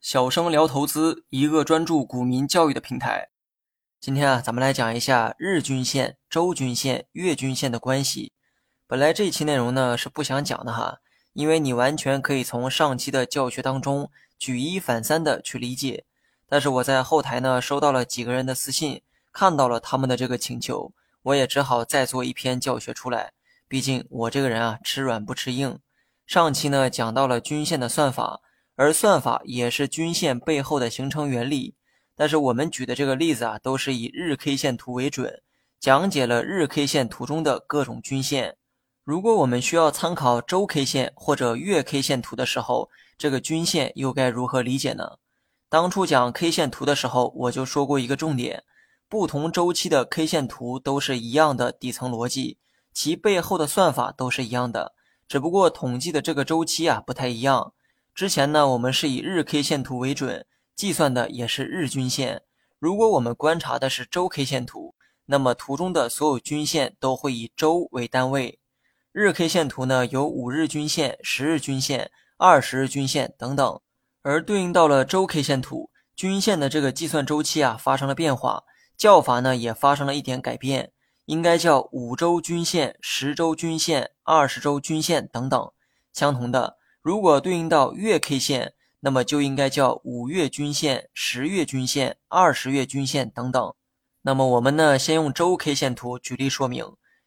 小生聊投资，一个专注股民教育的平台。今天啊，咱们来讲一下日均线、周均线、月均线的关系。本来这期内容呢是不想讲的哈，因为你完全可以从上期的教学当中举一反三的去理解。但是我在后台呢收到了几个人的私信，看到了他们的这个请求，我也只好再做一篇教学出来。毕竟我这个人啊吃软不吃硬。上期呢讲到了均线的算法。而算法也是均线背后的形成原理，但是我们举的这个例子啊，都是以日 K 线图为准，讲解了日 K 线图中的各种均线。如果我们需要参考周 K 线或者月 K 线图的时候，这个均线又该如何理解呢？当初讲 K 线图的时候，我就说过一个重点：不同周期的 K 线图都是一样的底层逻辑，其背后的算法都是一样的，只不过统计的这个周期啊不太一样。之前呢，我们是以日 K 线图为准，计算的也是日均线。如果我们观察的是周 K 线图，那么图中的所有均线都会以周为单位。日 K 线图呢，有五日均线、十日均线、二十日均线等等。而对应到了周 K 线图，均线的这个计算周期啊发生了变化，叫法呢也发生了一点改变，应该叫五周均线、十周均线、二十周均线等等。相同的。如果对应到月 K 线，那么就应该叫五月均线、十月均线、二十月均线等等。那么我们呢，先用周 K 线图举例说明。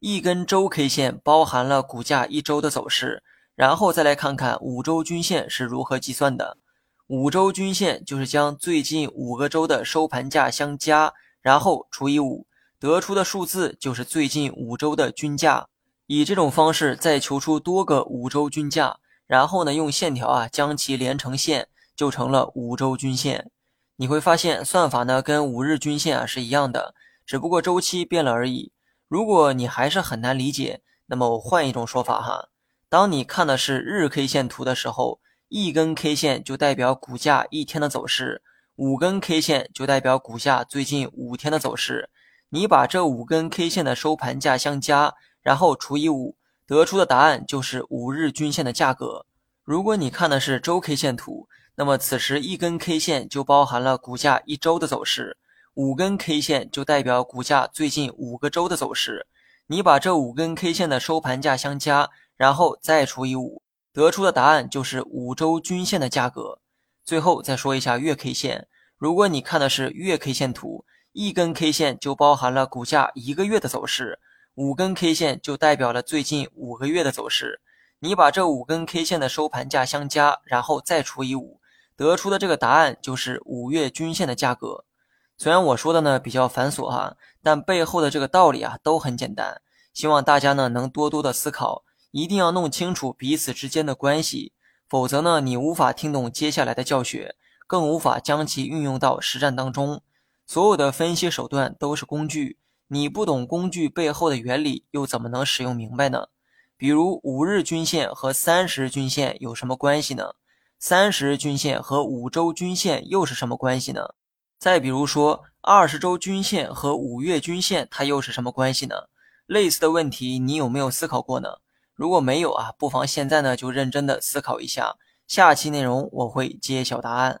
一根周 K 线包含了股价一周的走势，然后再来看看五周均线是如何计算的。五周均线就是将最近五个周的收盘价相加，然后除以五，得出的数字就是最近五周的均价。以这种方式再求出多个五周均价。然后呢，用线条啊将其连成线，就成了五周均线。你会发现算法呢跟五日均线啊是一样的，只不过周期变了而已。如果你还是很难理解，那么我换一种说法哈。当你看的是日 K 线图的时候，一根 K 线就代表股价一天的走势，五根 K 线就代表股价最近五天的走势。你把这五根 K 线的收盘价相加，然后除以五。得出的答案就是五日均线的价格。如果你看的是周 K 线图，那么此时一根 K 线就包含了股价一周的走势，五根 K 线就代表股价最近五个周的走势。你把这五根 K 线的收盘价相加，然后再除以五，得出的答案就是五周均线的价格。最后再说一下月 K 线，如果你看的是月 K 线图，一根 K 线就包含了股价一个月的走势。五根 K 线就代表了最近五个月的走势，你把这五根 K 线的收盘价相加，然后再除以五，得出的这个答案就是五月均线的价格。虽然我说的呢比较繁琐哈，但背后的这个道理啊都很简单。希望大家呢能多多的思考，一定要弄清楚彼此之间的关系，否则呢你无法听懂接下来的教学，更无法将其运用到实战当中。所有的分析手段都是工具。你不懂工具背后的原理，又怎么能使用明白呢？比如五日均线和三十日均线有什么关系呢？三十日均线和五周均线又是什么关系呢？再比如说二十周均线和五月均线，它又是什么关系呢？类似的问题，你有没有思考过呢？如果没有啊，不妨现在呢就认真的思考一下，下期内容我会揭晓答案。